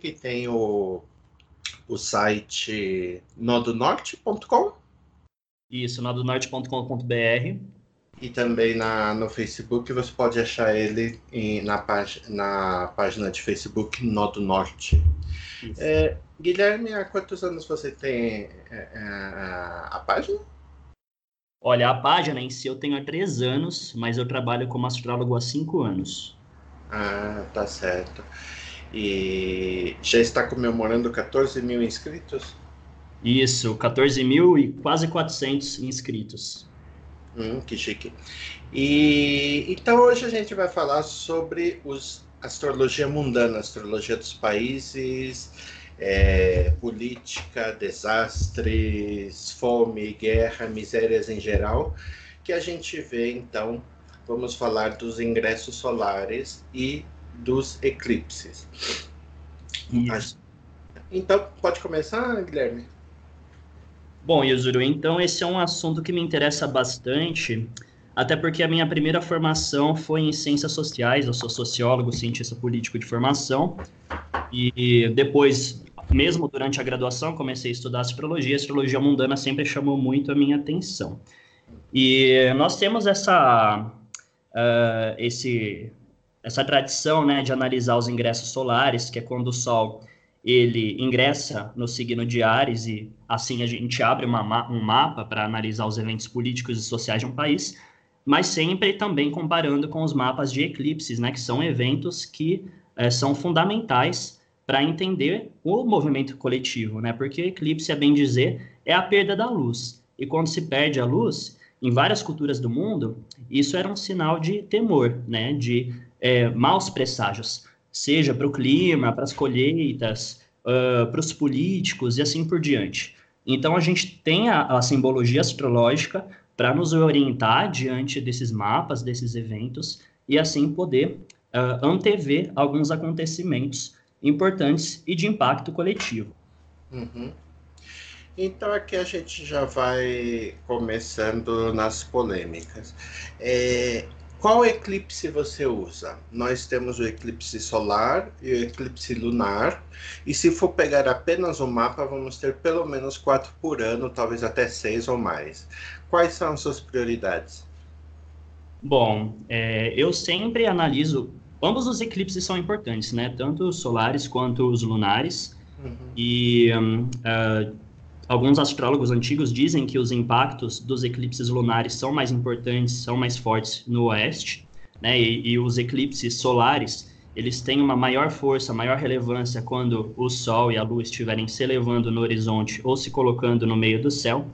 que tem o, o site nodonorte.com. Isso, nodonorte.com.br. E também na, no Facebook você pode achar ele em, na, página, na página de Facebook Nodo Norte. É, Guilherme, há quantos anos você tem é, é, a página? Olha, a página em si eu tenho há três anos, mas eu trabalho como astrólogo há cinco anos. Ah, tá certo. E já está comemorando 14 mil inscritos? Isso, 14 mil e quase 400 inscritos. Hum, que chique. E então hoje a gente vai falar sobre os astrologia mundana, astrologia dos países, é, política, desastres, fome, guerra, misérias em geral, que a gente vê então. Vamos falar dos ingressos solares e dos eclipses. Isso. Então, pode começar, Guilherme? Bom, Yuzuru, então esse é um assunto que me interessa bastante, até porque a minha primeira formação foi em ciências sociais, eu sou sociólogo, cientista político de formação, e depois, mesmo durante a graduação, comecei a estudar astrologia, a astrologia mundana sempre chamou muito a minha atenção. E nós temos essa, uh, esse, essa tradição né, de analisar os ingressos solares, que é quando o Sol ele ingressa no signo de Ares e assim a gente abre uma, um mapa para analisar os eventos políticos e sociais de um país, mas sempre também comparando com os mapas de eclipses, né, que são eventos que é, são fundamentais para entender o movimento coletivo, né, porque eclipse, é bem dizer, é a perda da luz. E quando se perde a luz, em várias culturas do mundo, isso era um sinal de temor, né, de é, maus presságios seja para o clima, para as colheitas, uh, para os políticos e assim por diante. Então a gente tem a, a simbologia astrológica para nos orientar diante desses mapas, desses eventos e assim poder uh, antever alguns acontecimentos importantes e de impacto coletivo. Uhum. Então aqui a gente já vai começando nas polêmicas. É, qual eclipse você usa? Nós temos o eclipse solar e o eclipse lunar. E se for pegar apenas o mapa, vamos ter pelo menos quatro por ano, talvez até seis ou mais. Quais são as suas prioridades? Bom, é, eu sempre analiso. Ambos os eclipses são importantes, né? Tanto os solares quanto os lunares. Uhum. E um, uh, alguns astrólogos antigos dizem que os impactos dos eclipses lunares são mais importantes, são mais fortes no oeste, né? E, e, os eclipses solares eles têm uma maior força, maior relevância quando o Sol e a Lua estiverem se elevando no horizonte ou se colocando no meio do céu.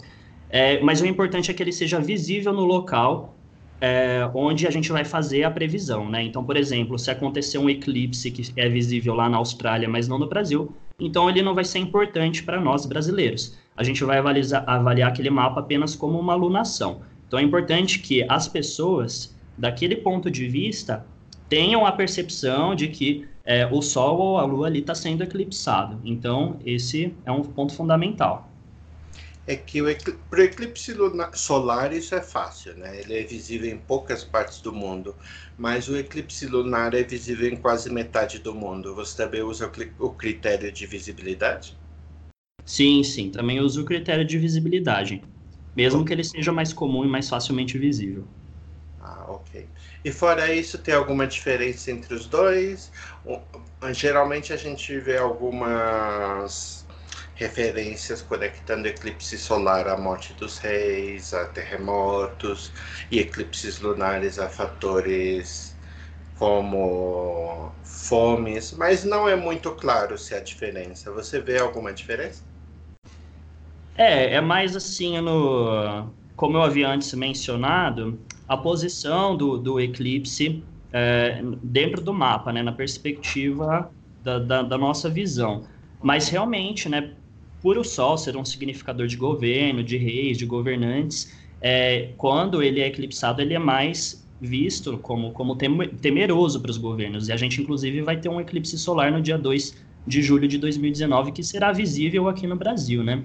É, mas o importante é que ele seja visível no local é, onde a gente vai fazer a previsão, né? Então, por exemplo, se acontecer um eclipse que é visível lá na Austrália, mas não no Brasil, então ele não vai ser importante para nós brasileiros. A gente vai avaliar, avaliar aquele mapa apenas como uma alunação. Então é importante que as pessoas, daquele ponto de vista, tenham a percepção de que é, o Sol ou a Lua ali está sendo eclipsado. Então, esse é um ponto fundamental é que para o eclipse solar isso é fácil, né? Ele é visível em poucas partes do mundo, mas o eclipse lunar é visível em quase metade do mundo. Você também usa o critério de visibilidade? Sim, sim, também uso o critério de visibilidade, mesmo que ele seja mais comum e mais facilmente visível. Ah, ok. E fora isso, tem alguma diferença entre os dois? Geralmente a gente vê algumas referências conectando eclipse solar à morte dos reis, a terremotos, e eclipses lunares a fatores como fomes, mas não é muito claro se há diferença. Você vê alguma diferença? É, é mais assim, no, como eu havia antes mencionado, a posição do, do eclipse é, dentro do mapa, né, na perspectiva da, da, da nossa visão. Mas realmente, né, por o Sol ser um significador de governo, de reis, de governantes, é, quando ele é eclipsado, ele é mais visto como, como temeroso para os governos. E a gente, inclusive, vai ter um eclipse solar no dia 2 de julho de 2019, que será visível aqui no Brasil, né?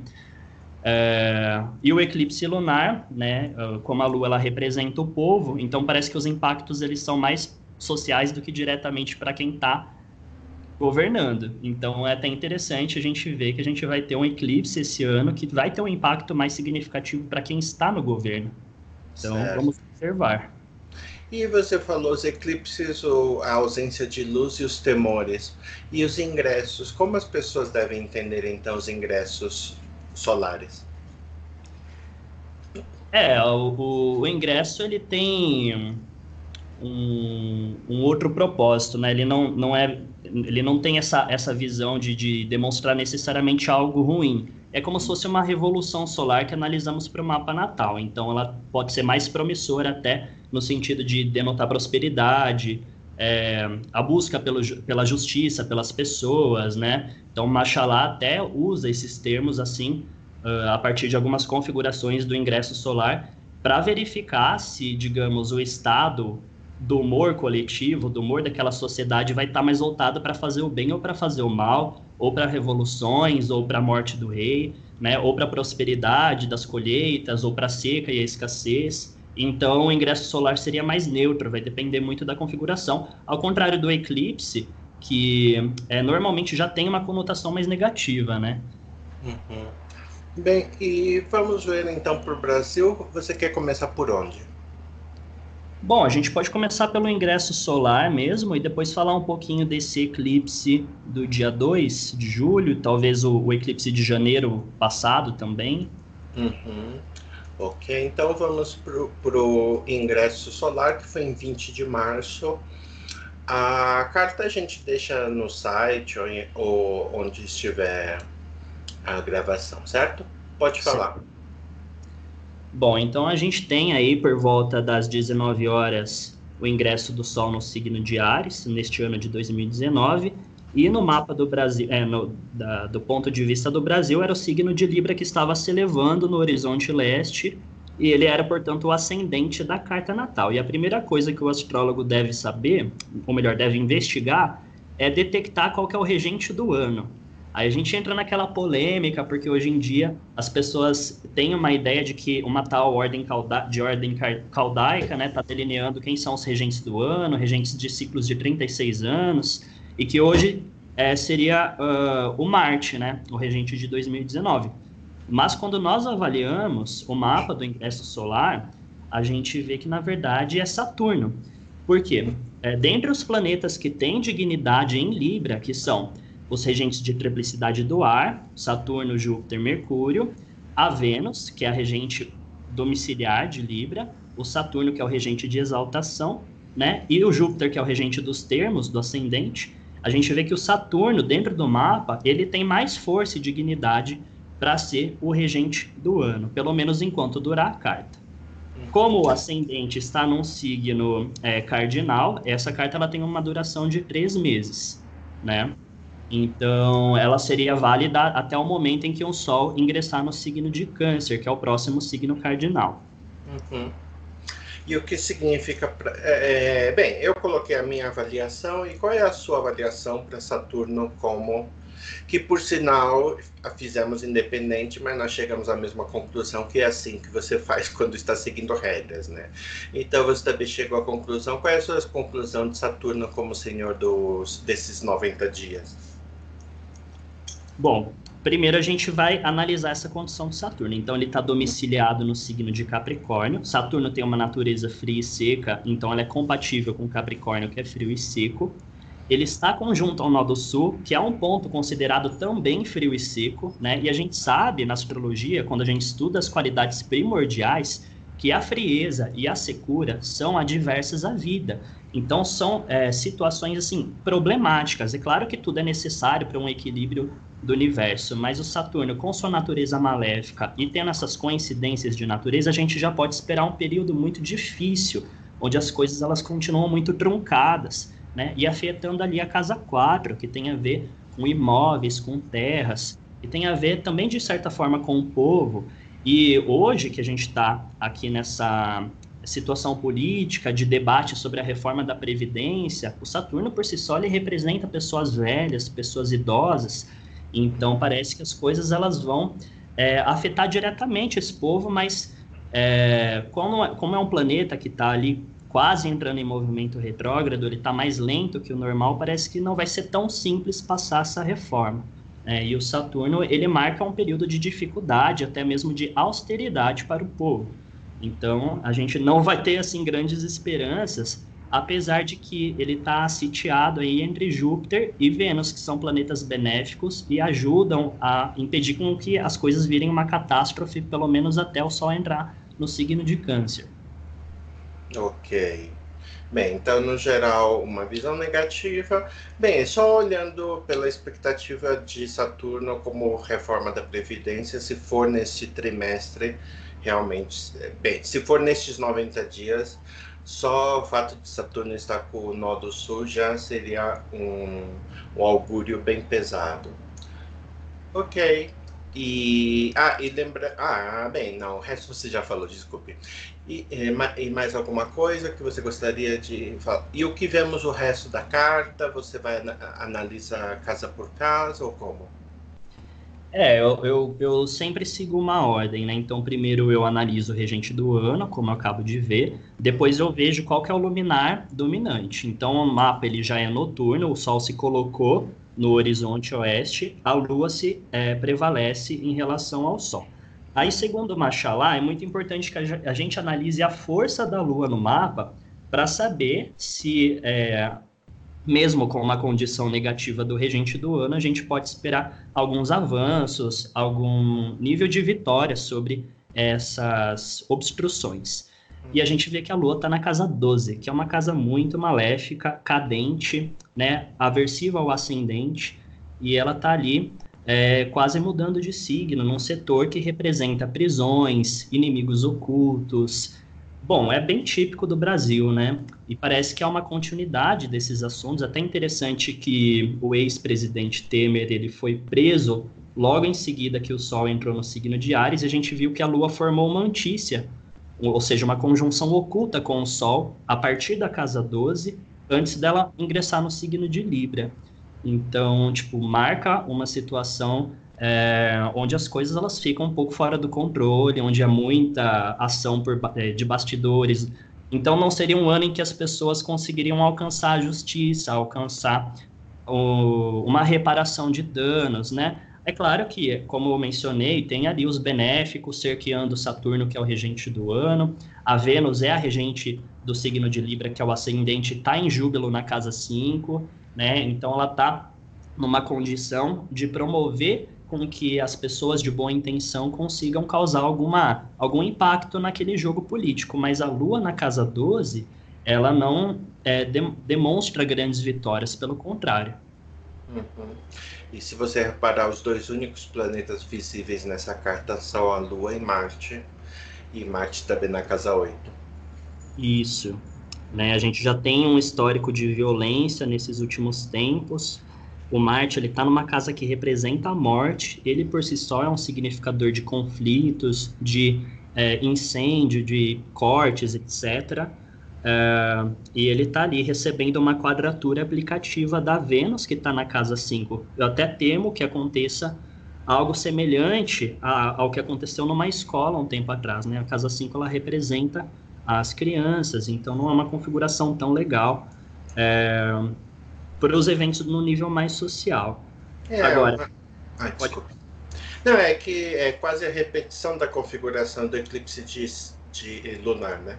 É, e o eclipse lunar, né, como a Lua ela representa o povo, então parece que os impactos eles são mais sociais do que diretamente para quem está governando. Então é até interessante a gente ver que a gente vai ter um eclipse esse ano que vai ter um impacto mais significativo para quem está no governo. Então certo. vamos observar. E você falou os eclipses, ou a ausência de luz e os temores. E os ingressos, como as pessoas devem entender então os ingressos solares? É, o, o ingresso ele tem um, um, outro propósito, né? Ele não, não é, ele não tem essa, essa visão de, de demonstrar necessariamente algo ruim. É como se fosse uma revolução solar que analisamos para o mapa natal. Então, ela pode ser mais promissora até no sentido de denotar prosperidade, é, a busca pelo, pela justiça, pelas pessoas, né? Então, Machalá até usa esses termos assim uh, a partir de algumas configurações do ingresso solar para verificar se, digamos, o estado do humor coletivo, do humor daquela sociedade vai estar tá mais voltado para fazer o bem ou para fazer o mal, ou para revoluções, ou para a morte do rei, né, ou para a prosperidade das colheitas, ou para a seca e a escassez. Então, o ingresso solar seria mais neutro, vai depender muito da configuração, ao contrário do eclipse, que é, normalmente já tem uma conotação mais negativa, né? Uhum. Bem, e vamos ver então para o Brasil. Você quer começar por onde? Bom, a gente pode começar pelo ingresso solar mesmo e depois falar um pouquinho desse eclipse do dia 2 de julho, talvez o, o eclipse de janeiro passado também. Uhum. Ok, então vamos para o ingresso solar, que foi em 20 de março. A carta a gente deixa no site ou, ou onde estiver a gravação, certo? Pode falar. Certo. Bom, então a gente tem aí por volta das 19 horas o ingresso do Sol no signo de Ares, neste ano de 2019, e no mapa do Brasil, é, no, da, do ponto de vista do Brasil, era o signo de Libra que estava se elevando no horizonte leste, e ele era, portanto, o ascendente da carta natal. E a primeira coisa que o astrólogo deve saber, ou melhor, deve investigar, é detectar qual é o regente do ano. Aí a gente entra naquela polêmica, porque hoje em dia as pessoas têm uma ideia de que uma tal ordem de ordem caudaica, né, tá delineando quem são os regentes do ano, regentes de ciclos de 36 anos, e que hoje é, seria uh, o Marte, né, o regente de 2019. Mas quando nós avaliamos o mapa do ingresso solar, a gente vê que na verdade é Saturno. Por quê? É, dentre os planetas que têm dignidade em Libra, que são os regentes de triplicidade do ar, Saturno, Júpiter, Mercúrio, a Vênus, que é a regente domiciliar de Libra, o Saturno, que é o regente de exaltação, né? E o Júpiter, que é o regente dos termos, do ascendente. A gente vê que o Saturno, dentro do mapa, ele tem mais força e dignidade para ser o regente do ano, pelo menos enquanto durar a carta. Como o ascendente está num signo é, cardinal, essa carta ela tem uma duração de três meses, né? Então, ela seria válida até o momento em que o Sol ingressar no signo de Câncer, que é o próximo signo cardinal. Uhum. E o que significa. Pra, é, é, bem, eu coloquei a minha avaliação, e qual é a sua avaliação para Saturno como. Que, por sinal, a fizemos independente, mas nós chegamos à mesma conclusão, que é assim que você faz quando está seguindo regras, né? Então, você também chegou à conclusão. Qual é a sua conclusão de Saturno como senhor dos, desses 90 dias? Bom, primeiro a gente vai analisar essa condição de Saturno. Então, ele está domiciliado no signo de Capricórnio. Saturno tem uma natureza fria e seca, então ela é compatível com Capricórnio, que é frio e seco. Ele está conjunto ao nó do sul, que é um ponto considerado também frio e seco, né? E a gente sabe na astrologia, quando a gente estuda as qualidades primordiais, que a frieza e a secura são adversas à vida. Então são é, situações assim problemáticas. É claro que tudo é necessário para um equilíbrio do universo, mas o Saturno, com sua natureza maléfica e tendo essas coincidências de natureza, a gente já pode esperar um período muito difícil, onde as coisas elas continuam muito truncadas, né? E afetando ali a casa 4, que tem a ver com imóveis, com terras, e tem a ver também de certa forma com o povo. E hoje que a gente está aqui nessa situação política, de debate sobre a reforma da Previdência, o Saturno por si só ele representa pessoas velhas, pessoas idosas, então parece que as coisas elas vão é, afetar diretamente esse povo, mas é, como, como é um planeta que está ali quase entrando em movimento retrógrado, ele está mais lento que o normal, parece que não vai ser tão simples passar essa reforma. É, e o Saturno ele marca um período de dificuldade, até mesmo de austeridade para o povo. Então a gente não vai ter assim grandes esperanças, apesar de que ele está sitiado aí entre Júpiter e Vênus, que são planetas benéficos e ajudam a impedir com que as coisas virem uma catástrofe, pelo menos até o Sol entrar no signo de Câncer. Ok. Bem, então, no geral, uma visão negativa. Bem, só olhando pela expectativa de Saturno como reforma da Previdência, se for neste trimestre, realmente. Bem, se for nestes 90 dias, só o fato de Saturno estar com o nó do sul já seria um, um augúrio bem pesado. Ok. E, ah, e lembra. Ah, bem, não, o resto você já falou, desculpe. E, e, mais alguma coisa que você gostaria de falar? E o que vemos o resto da carta? Você vai analisar casa por casa ou como? É, eu, eu, eu, sempre sigo uma ordem, né? Então, primeiro eu analiso o regente do ano, como eu acabo de ver. Depois eu vejo qual que é o luminar dominante. Então, o mapa ele já é noturno, o Sol se colocou no horizonte oeste, a Lua se é, prevalece em relação ao Sol. Aí, segundo Machalá, é muito importante que a gente analise a força da Lua no mapa para saber se, é, mesmo com uma condição negativa do regente do ano, a gente pode esperar alguns avanços, algum nível de vitória sobre essas obstruções. E a gente vê que a Lua está na casa 12, que é uma casa muito maléfica, cadente, né, aversiva ao ascendente, e ela está ali é, quase mudando de signo, num setor que representa prisões, inimigos ocultos. Bom, é bem típico do Brasil, né? E parece que há uma continuidade desses assuntos. Até interessante que o ex-presidente Temer ele foi preso logo em seguida que o Sol entrou no signo de Ares, e a gente viu que a Lua formou uma antícia ou seja, uma conjunção oculta com o Sol a partir da casa 12, antes dela ingressar no signo de Libra. Então, tipo, marca uma situação é, onde as coisas elas ficam um pouco fora do controle, onde há muita ação por, é, de bastidores. Então, não seria um ano em que as pessoas conseguiriam alcançar a justiça, alcançar o, uma reparação de danos, né? É claro que, como eu mencionei, tem ali os benéficos cerqueando Saturno, que é o regente do ano. A Vênus é a regente do signo de Libra, que é o ascendente, está em júbilo na casa 5, né? Então ela está numa condição de promover com que as pessoas de boa intenção consigam causar alguma, algum impacto naquele jogo político. Mas a Lua na casa 12, ela não é, de, demonstra grandes vitórias, pelo contrário. Uhum. E se você reparar, os dois únicos planetas visíveis nessa carta são a Lua e Marte. E Marte também na casa 8. Isso. Né, a gente já tem um histórico de violência nesses últimos tempos. O Marte ele está numa casa que representa a morte. Ele por si só é um significador de conflitos, de é, incêndio, de cortes, etc. Uh, e ele está ali recebendo uma quadratura aplicativa da Vênus, que está na casa 5. Eu até temo que aconteça algo semelhante a, ao que aconteceu numa escola um tempo atrás. Né? A casa 5 ela representa as crianças, então não é uma configuração tão legal é, para os eventos no nível mais social. É, Agora, uma... pode... Não, é que é quase a repetição da configuração do eclipse de, de lunar, né?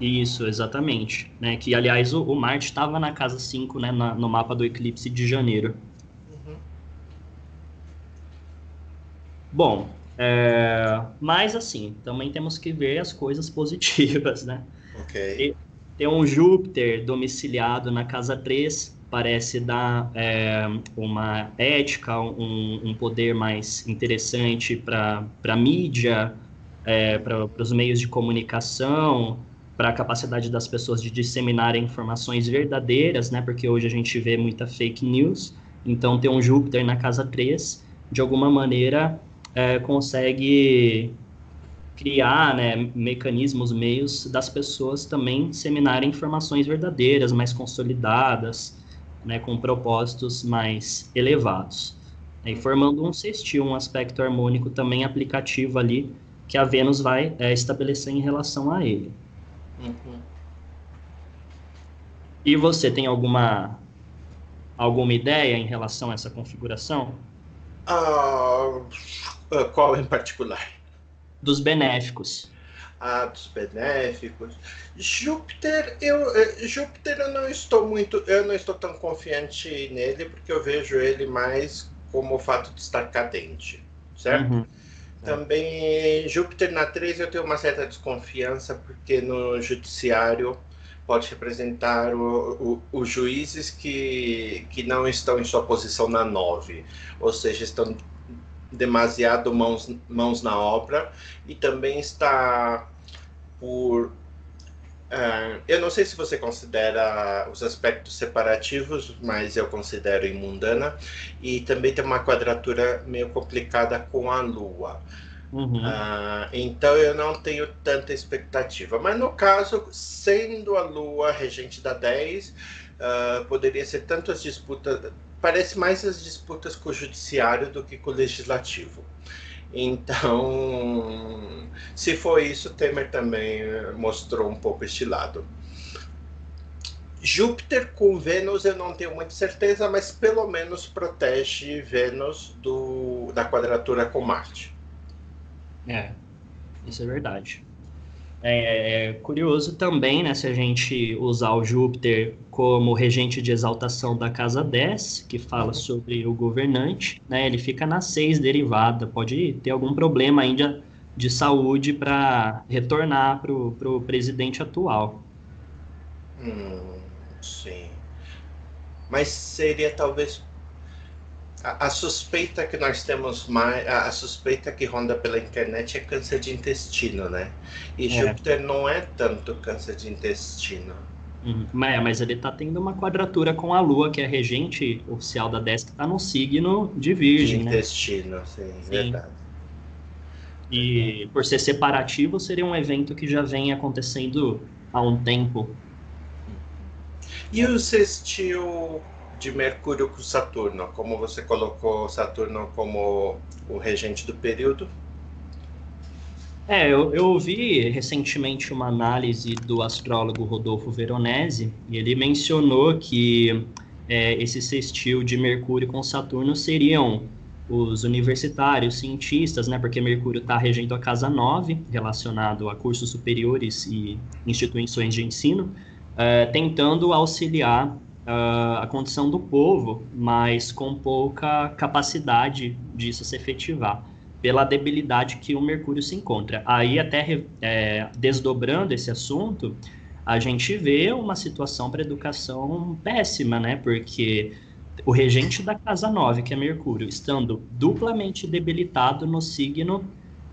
Isso, exatamente. Né? Que, aliás, o, o Marte estava na casa 5, né, na, no mapa do eclipse de janeiro. Uhum. Bom, é... mas assim, também temos que ver as coisas positivas, né? Ok. Tem um Júpiter domiciliado na casa 3, parece dar é, uma ética, um, um, poder mais interessante para a mídia, é, para os meios de comunicação, para a capacidade das pessoas de disseminarem informações verdadeiras, né? Porque hoje a gente vê muita fake news. Então, ter um Júpiter na casa 3, de alguma maneira, é, consegue criar né, mecanismos, meios das pessoas também disseminarem informações verdadeiras, mais consolidadas, né, com propósitos mais elevados. E formando um sextil, um aspecto harmônico também aplicativo ali, que a Vênus vai é, estabelecer em relação a ele. Uhum. E você tem alguma alguma ideia em relação a essa configuração? Uh, qual em particular? Dos benéficos. Ah, dos benéficos. Júpiter, eu, eh, Júpiter eu não estou muito, eu não estou tão confiante nele porque eu vejo ele mais como o fato de estar cadente, certo? Uhum. Também Júpiter na 3 eu tenho uma certa desconfiança porque no judiciário pode representar os juízes que, que não estão em sua posição na 9, ou seja, estão demasiado mãos, mãos na obra e também está por. Uh, eu não sei se você considera os aspectos separativos, mas eu considero em mundana. E também tem uma quadratura meio complicada com a Lua. Uhum. Uh, então eu não tenho tanta expectativa. Mas no caso, sendo a Lua regente da 10, uh, ah, poderia ser tanto as disputas. Parece mais as disputas com o judiciário do que com o legislativo. Então, se for isso, Temer também eh, mostrou um pouco este lado. Júpiter com Vênus eu não tenho muita certeza, mas pelo menos protege Vênus do, da quadratura com Marte. É, isso é verdade. É, é, curioso também, né, se a gente usar o Júpiter como regente de exaltação da casa 10, que fala sobre o governante, né, ele fica na 6 derivada, pode ter algum problema ainda de saúde para retornar para o presidente atual. Hum, sim. Mas seria talvez a, suspeita que nós temos mais, a, a, suspeita que ronda pela internet é câncer de intestino, né? E é. Júpiter não é tanto câncer de intestino. Uhum. Mas, mas ele está tendo uma quadratura com a Lua, que é a regente oficial da 10, que está no signo de Virgem. De né? intestino, né? sim, sim, verdade. E por ser separativo, seria um evento que já vem acontecendo há um tempo. E o sextil de Mercúrio com Saturno, como você colocou Saturno como o regente do período? É, eu, eu ouvi recentemente uma análise do astrólogo Rodolfo Veronese, e ele mencionou que é, esse sextil de Mercúrio com Saturno seriam os universitários, cientistas, né, porque Mercúrio está regendo a casa 9, relacionado a cursos superiores e instituições de ensino, é, tentando auxiliar uh, a condição do povo, mas com pouca capacidade disso se efetivar, pela debilidade que o Mercúrio se encontra. Aí, até é, desdobrando esse assunto, a gente vê uma situação para educação péssima, né? Porque o regente da casa 9, que é Mercúrio, estando duplamente debilitado no signo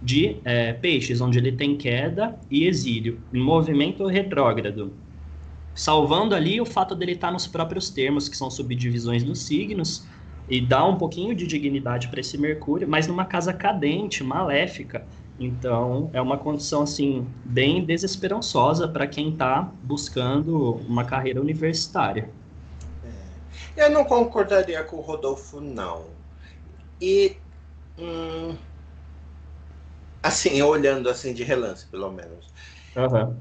de é, peixes, onde ele tem queda e exílio, em movimento retrógrado salvando ali o fato dele estar nos próprios termos, que são subdivisões dos signos, e dá um pouquinho de dignidade para esse Mercúrio, mas numa casa cadente, maléfica. Então, é uma condição assim bem desesperançosa para quem está buscando uma carreira universitária. É. Eu não concordaria com o Rodolfo, não. E hum, assim, olhando assim de relance, pelo menos. Uhum.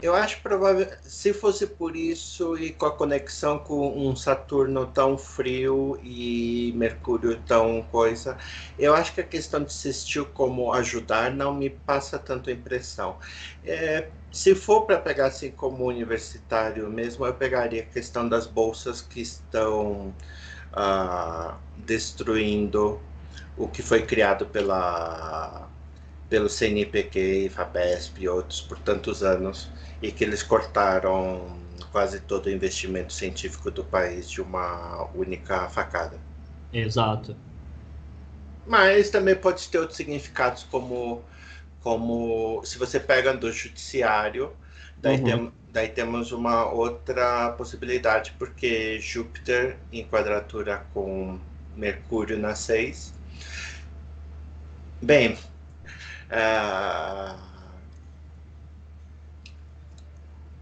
Eu acho provável, se fosse por isso e com a conexão com um Saturno tão frio e Mercúrio tão coisa, eu acho que a questão de assistir como ajudar não me passa tanto impressão. É, se for para pegar assim como universitário mesmo, eu pegaria a questão das bolsas que estão ah, destruindo o que foi criado pela pelo CNPq, FAPESP e outros por tantos anos e que eles cortaram quase todo o investimento científico do país de uma única facada. Exato. Mas também pode ter outros significados, como, como se você pega do judiciário, daí, uhum. tem, daí temos uma outra possibilidade, porque Júpiter em quadratura com Mercúrio na 6. Bem, uh,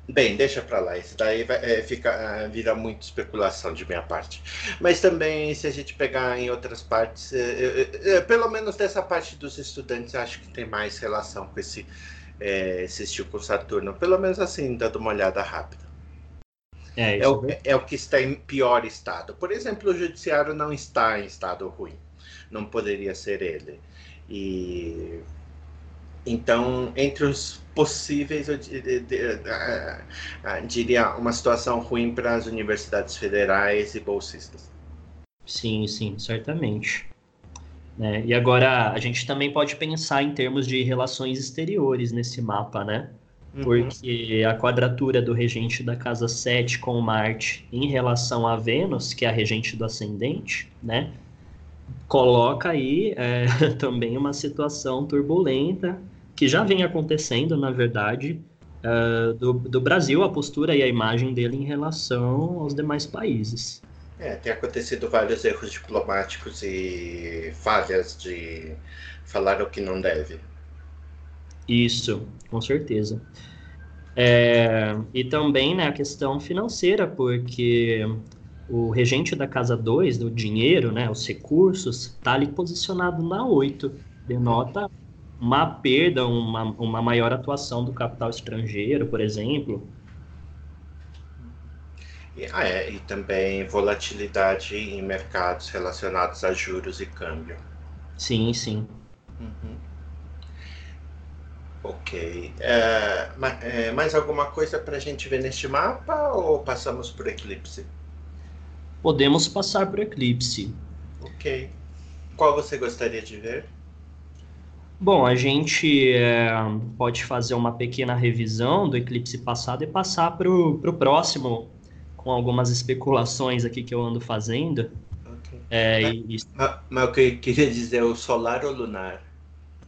Bem, deixa para lá. Isso daí vai, é, fica, é, vira muito especulação de minha parte. Mas também, se a gente pegar em outras partes, é, é, é pelo menos dessa parte dos estudantes, acho que tem mais relação com esse, esse estilo com Saturno. Pelo menos assim, dando uma olhada rápida. É, é, o, é, o, que está em pior estado. Por exemplo, o judiciário não está em estado ruim. Não poderia ser ele. E então, entre os possíveis, eu diria uma situação ruim para as universidades federais e bolsistas. Sim, sim, certamente. É, e agora a gente também pode pensar em termos de relações exteriores nesse mapa, né? Uhum. Porque a quadratura do regente da casa 7 com Marte em relação a Vênus, que é a regente do ascendente, né? Coloca aí é, também uma situação turbulenta que já vem acontecendo, na verdade, uh, do, do Brasil, a postura e a imagem dele em relação aos demais países. É, tem acontecido vários erros diplomáticos e falhas de falar o que não deve. Isso, com certeza. É, e também né, a questão financeira, porque o regente da casa 2, do dinheiro, né, os recursos, está ali posicionado na 8. Denota uma perda, uma, uma maior atuação do capital estrangeiro, por exemplo. E, ah, é, e também volatilidade em mercados relacionados a juros e câmbio. Sim, sim. Uhum. Ok. É, é, mais alguma coisa para a gente ver neste mapa ou passamos por eclipse? Podemos passar por eclipse. Ok. Qual você gostaria de ver? Bom, a gente é, pode fazer uma pequena revisão do eclipse passado e passar para o próximo, com algumas especulações aqui que eu ando fazendo. Okay. É, mas, mas, mas, o que eu queria dizer, o solar ou lunar?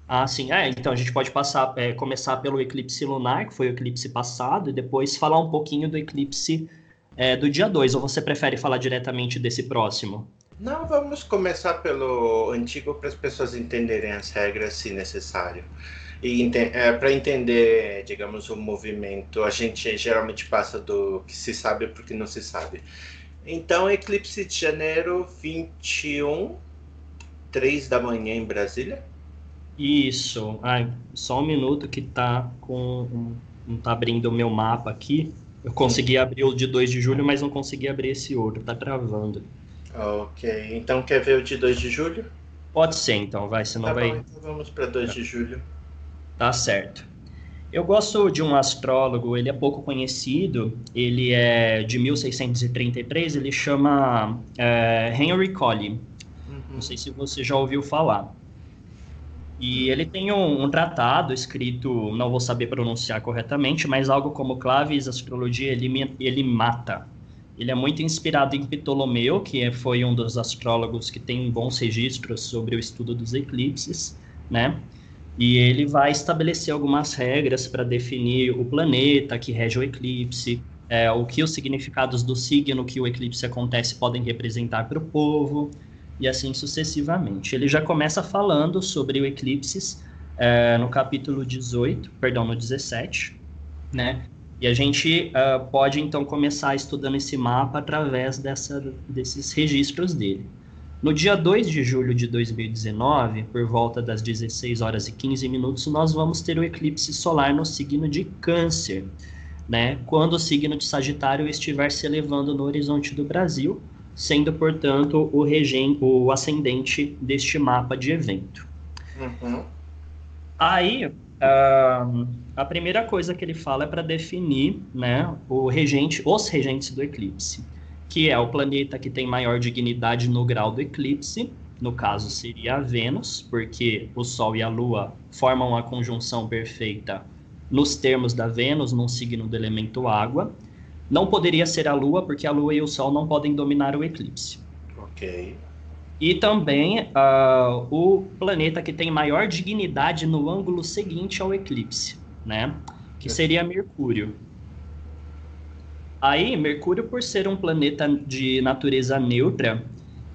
Ah, sim. É, então a gente pode passar, é, começar pelo eclipse lunar, que foi o eclipse passado, e depois falar um pouquinho do eclipse é, do dia 2. Ou você prefere falar diretamente desse próximo? Não, vamos começar pelo antigo para as pessoas entenderem as regras, se necessário. E é, para entender, digamos, o movimento, a gente geralmente passa do que se sabe para o que não se sabe. Então, eclipse de janeiro 21, 3 da manhã em Brasília. Isso. Ai, só um minuto que tá com. Não tá abrindo o meu mapa aqui. Eu consegui abrir o de 2 de julho, mas não consegui abrir esse outro, tá travando. Ok, então quer ver o de 2 de julho? Pode ser, então, vai, senão tá vai. Bom, então vamos para 2 de julho. Tá certo. Eu gosto de um astrólogo, ele é pouco conhecido, ele é de 1633, ele chama é, Henry Colley. Uhum. Não sei se você já ouviu falar. E ele tem um, um, tratado escrito, não vou saber pronunciar corretamente, mas algo como Claves, Astrologia, ele, ele mata. Ele é muito inspirado em Ptolomeu, que é, foi um dos astrólogos que tem bons registros sobre o estudo dos eclipses, né? E ele vai estabelecer algumas regras para definir o planeta que rege o eclipse, é, o que os significados do signo que o eclipse acontece podem representar para o povo, e assim sucessivamente. Ele já começa falando sobre o eclipses é, no capítulo 18, perdão, no 17, né? E a gente uh, pode então começar estudando esse mapa através dessa, desses registros dele. No dia 2 de julho de 2019, por volta das 16 horas e 15 minutos, nós vamos ter o eclipse solar no signo de Câncer, né? Quando o signo de Sagitário estiver se elevando no horizonte do Brasil, sendo, portanto, o, regen, o ascendente deste mapa de evento. Uhum. Aí, Uh, a primeira coisa que ele fala é para definir né, o regente, os regentes do eclipse, que é o planeta que tem maior dignidade no grau do eclipse, no caso seria a Vênus, porque o Sol e a Lua formam uma conjunção perfeita nos termos da Vênus, num signo do elemento água. Não poderia ser a Lua, porque a Lua e o Sol não podem dominar o eclipse. Ok e também uh, o planeta que tem maior dignidade no ângulo seguinte ao eclipse, né? Que seria Mercúrio. Aí, Mercúrio, por ser um planeta de natureza neutra,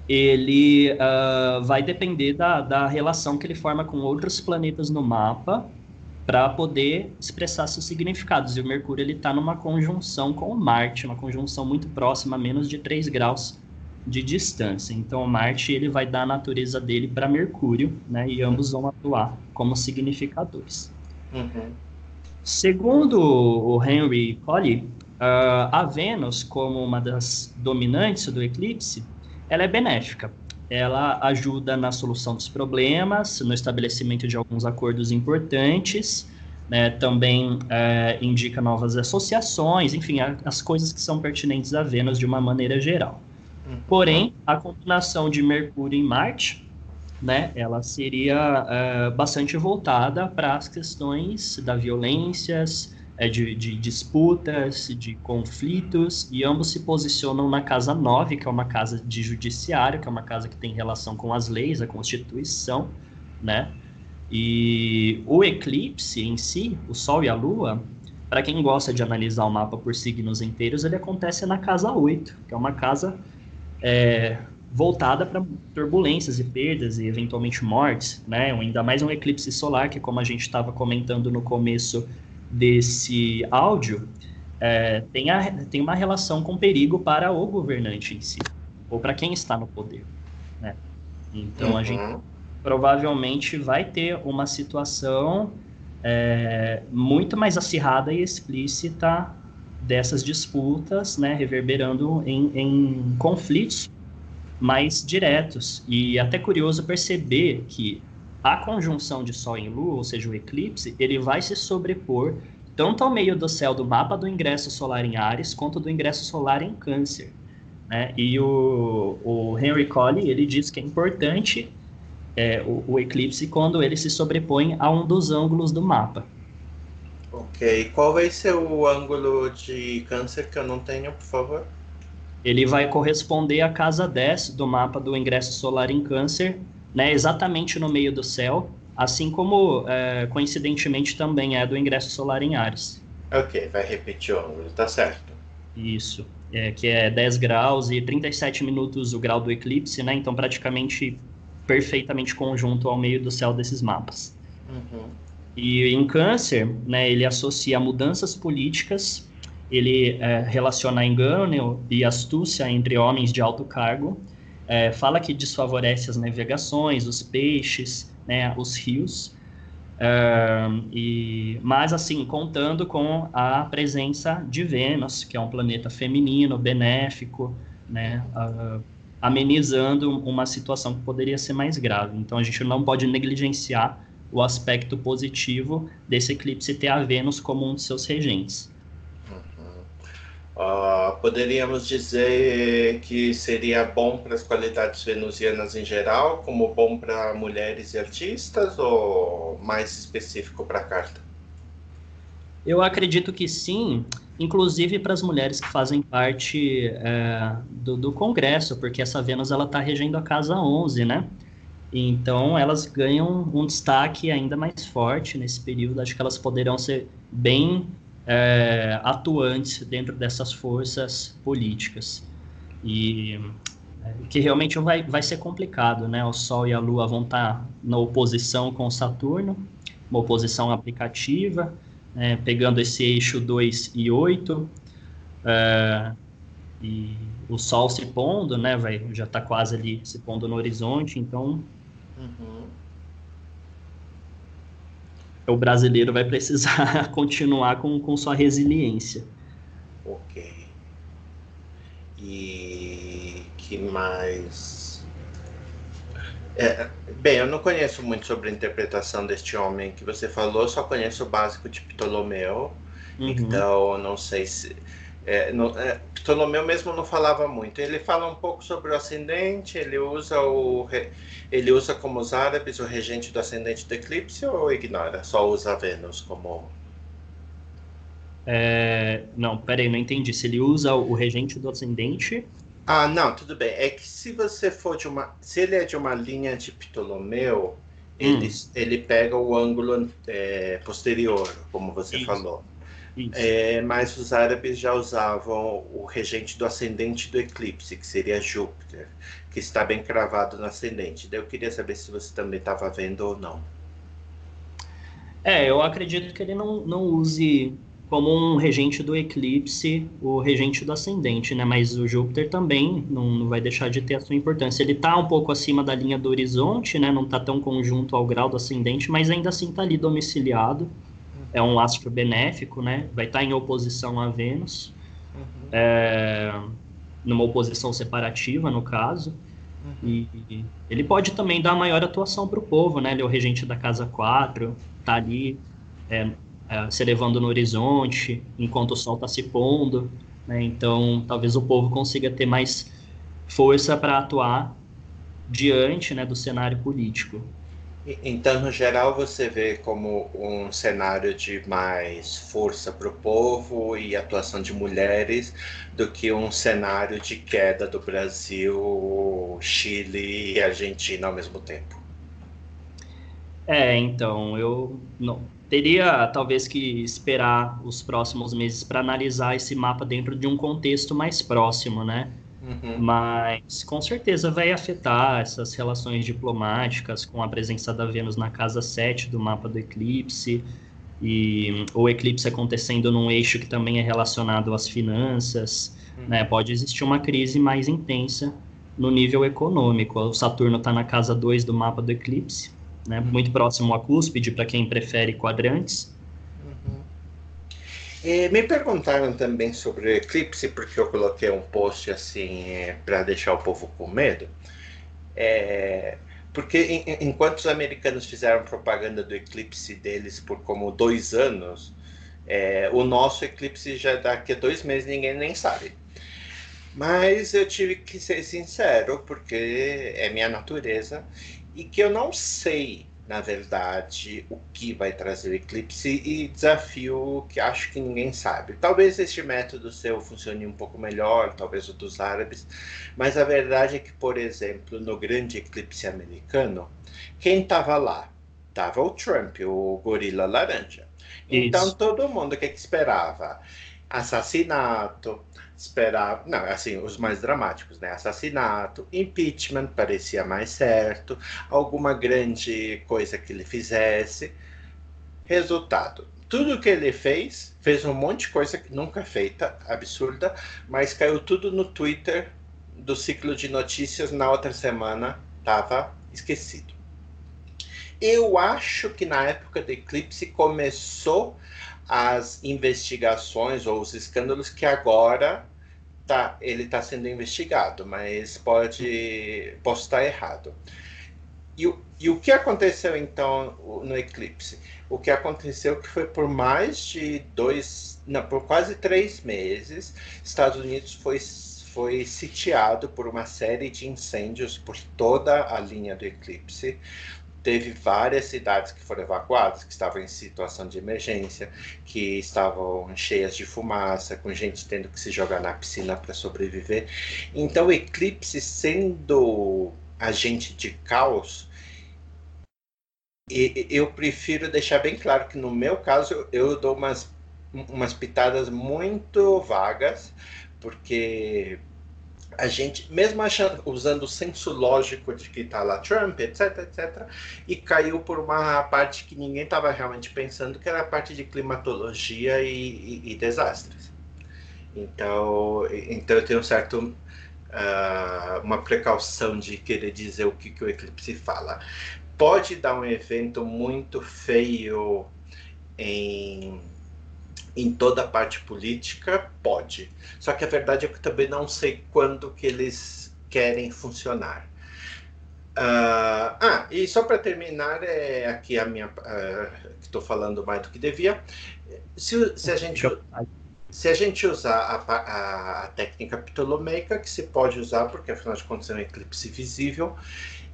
ele uh, vai depender da, da relação que ele forma com outros planetas no mapa para poder expressar seus significados. E o Mercúrio ele está numa conjunção com o Marte, uma conjunção muito próxima, a menos de 3 graus de distância. Então, Marte ele vai dar a natureza dele para Mercúrio, né? E ambos vão atuar como significadores. Uhum. Segundo o Henry Colley, Uh, a Vênus, como uma das dominantes do eclipse, ela é benéfica. Ela ajuda na solução dos problemas, no estabelecimento de alguns acordos importantes, né, também é, indica novas associações, enfim, as coisas que são pertinentes a Vênus de uma maneira geral. Uhum. Porém, a combinação de Mercúrio e Marte, né, ela seria é, bastante voltada para as questões da violências, é, de, de, disputas, de conflitos, e ambos se posicionam na casa 9, que é uma casa de judiciário, que é uma casa que tem relação com as leis, a Constituição, né? E o eclipse em si, o Sol e a Lua, para quem gosta de analisar o mapa por signos inteiros, ele acontece na casa 8, que é uma casa é, voltada para turbulências e perdas e eventualmente mortes, né? Ainda mais um eclipse solar, que como a gente estava comentando no começo desse áudio é, tem, a, tem uma relação com perigo para o governante em si, ou para quem está no poder. Né? Então uhum. a gente uhum. provavelmente vai ter uma situação é, muito mais acirrada e explícita dessas disputas, né, reverberando em, em conflitos mais diretos. E até curioso perceber que a conjunção de Sol em Lua, ou seja, o eclipse, ele vai se sobrepor tanto ao meio do céu do mapa do ingresso solar em Ares, quanto do ingresso solar em Câncer. Né? E o, o Henry Colley, ele diz que é importante é, o, o, eclipse quando ele se sobrepõe a um dos ângulos do mapa. Ok. Qual vai ser o ângulo de Câncer que eu não tenho, por favor? Ele vai corresponder à casa 10 do mapa do ingresso solar em Câncer, né, exatamente no meio do céu, assim como, é, coincidentemente, também é do ingresso solar em Ares. Ok, vai repetir o ângulo, tá certo. Isso, é, que é 10 graus e 37 minutos o grau do eclipse, né? Então, praticamente perfeitamente conjunto ao meio do céu desses mapas. Uhum. E em Câncer, né, ele associa mudanças políticas, ele é, relaciona engano e astúcia entre homens de alto cargo, é, fala que desfavorece as navegações, os peixes, né, os rios, é, e, mas assim, contando com a presença de Vênus, que é um planeta feminino, benéfico, né, amenizando uma situação que poderia ser mais grave. Então a gente não pode negligenciar o aspecto positivo desse eclipse ter a Vênus como um de seus regentes. Uh, poderíamos dizer que seria bom para as qualidades venusianas em geral, como bom para mulheres e artistas, ou mais específico para a carta? Eu acredito que sim, inclusive para as mulheres que fazem parte é, do, do, Congresso, porque essa Vênus ela está regendo a casa 11, né? Então elas ganham um destaque ainda mais forte nesse período. Acho que elas poderão ser bem é, atuantes dentro dessas forças políticas. E é, que realmente vai, vai ser complicado, né? O Sol e a Lua vão estar na oposição com Saturno, uma oposição aplicativa, né? pegando esse eixo 2 e 8, é, e o Sol se pondo, né? Vai, já está quase ali se pondo no horizonte, então uhum o brasileiro vai precisar continuar com, com sua resiliência. Ok. E que mais? É, bem, eu não conheço muito sobre a interpretação deste homem que você falou, só conheço o básico de Ptolomeu, uhum. então não sei se é, no, é, Ptolomeu mesmo não falava muito. Ele fala um pouco sobre o ascendente, ele usa o ele usa como os árabes o regente do ascendente do eclipse ou ignora? Só usa Vênus como é, não, peraí, não entendi. Se ele usa o regente do ascendente. Ah, não, tudo bem. É que se você for de uma. Se ele é de uma linha de Ptolomeu, hum. ele, ele pega o ângulo é, posterior, como você Isso. falou. É, mas os árabes já usavam o regente do ascendente do eclipse, que seria Júpiter, que está bem cravado no ascendente. Daí eu queria saber se você também estava vendo ou não. É, eu acredito que ele não, não use como um regente do eclipse o regente do ascendente, né? Mas o Júpiter também não, não vai deixar de ter a sua importância. Ele está um pouco acima da linha do horizonte, né? Não está tão conjunto ao grau do ascendente, mas ainda assim está ali domiciliado é um astro benéfico, né? Vai estar em oposição a Vênus. uhum. é, numa oposição separativa, no caso. Uhum. E, e, ele pode também dar maior atuação para o povo, né? Ele é o regente da Casa 4, tá ali é, é, se elevando no horizonte, enquanto o sol está se pondo. Né? Então, talvez o povo consiga ter mais força para atuar diante né, do cenário político. Então, no geral, você vê como um cenário de mais força para o povo e atuação de mulheres do que um cenário de queda do Brasil, Chile e Argentina ao mesmo tempo. É, então, eu não teria talvez que esperar os próximos meses para analisar esse mapa dentro de um contexto mais próximo, né? Uhum. Mas com certeza vai afetar essas relações diplomáticas com a presença da Vênus na casa 7 do mapa do eclipse, e o eclipse acontecendo num eixo que também é relacionado às finanças, uhum. né? Pode existir uma crise mais intensa no nível econômico. O Saturno está na casa 2 do mapa do eclipse, né? Uhum. muito próximo à cúspide, para quem prefere quadrantes. E me perguntaram também sobre o eclipse, porque eu coloquei um post assim é, para deixar o povo com medo. É, porque em, enquanto os americanos fizeram propaganda do eclipse deles por como dois anos, é, o nosso eclipse já daqui a dois meses ninguém nem sabe. Mas eu tive que ser sincero, porque é minha natureza, e que eu não sei na verdade, o que vai trazer o eclipse e desafio que acho que ninguém sabe. Talvez este método seu funcione um pouco melhor, talvez o dos árabes, mas a verdade é que, por exemplo, no grande eclipse americano, quem estava lá? Tava o Trump, o gorila laranja. Então Isso. todo mundo que, que esperava assassinato, esperava, não, assim, os mais dramáticos, né? Assassinato, impeachment parecia mais certo, alguma grande coisa que ele fizesse. Resultado, tudo que ele fez, fez um monte de coisa que nunca feita, absurda, mas caiu tudo no Twitter do ciclo de notícias na outra semana, estava esquecido. Eu acho que na época do eclipse começou as investigações ou os escândalos que agora tá, ele está sendo investigado, mas pode posso estar errado. E, e o que aconteceu então no eclipse? O que aconteceu que foi por mais de dois, não, por quase três meses, Estados Unidos foi foi sitiado por uma série de incêndios por toda a linha do eclipse teve várias cidades que foram evacuadas, que estavam em situação de emergência, que estavam cheias de fumaça, com gente tendo que se jogar na piscina para sobreviver. Então, o eclipse sendo agente de caos, eu prefiro deixar bem claro que no meu caso eu dou umas, umas pitadas muito vagas, porque a gente, mesmo achando, usando o senso lógico de que está lá Trump, etc, etc, e caiu por uma parte que ninguém estava realmente pensando, que era a parte de climatologia e, e, e desastres. Então, então eu tenho um certo uh, uma precaução de querer dizer o que, que o eclipse fala. Pode dar um evento muito feio em em toda a parte política, pode. Só que a verdade é que eu também não sei quando que eles querem funcionar. Uh, ah, e só para terminar, é aqui a minha. Uh, Estou falando mais do que devia. Se, se, a, gente, se a gente usar a, a, a, técnica ptolomeica, que se pode usar, porque afinal de contas é um eclipse visível,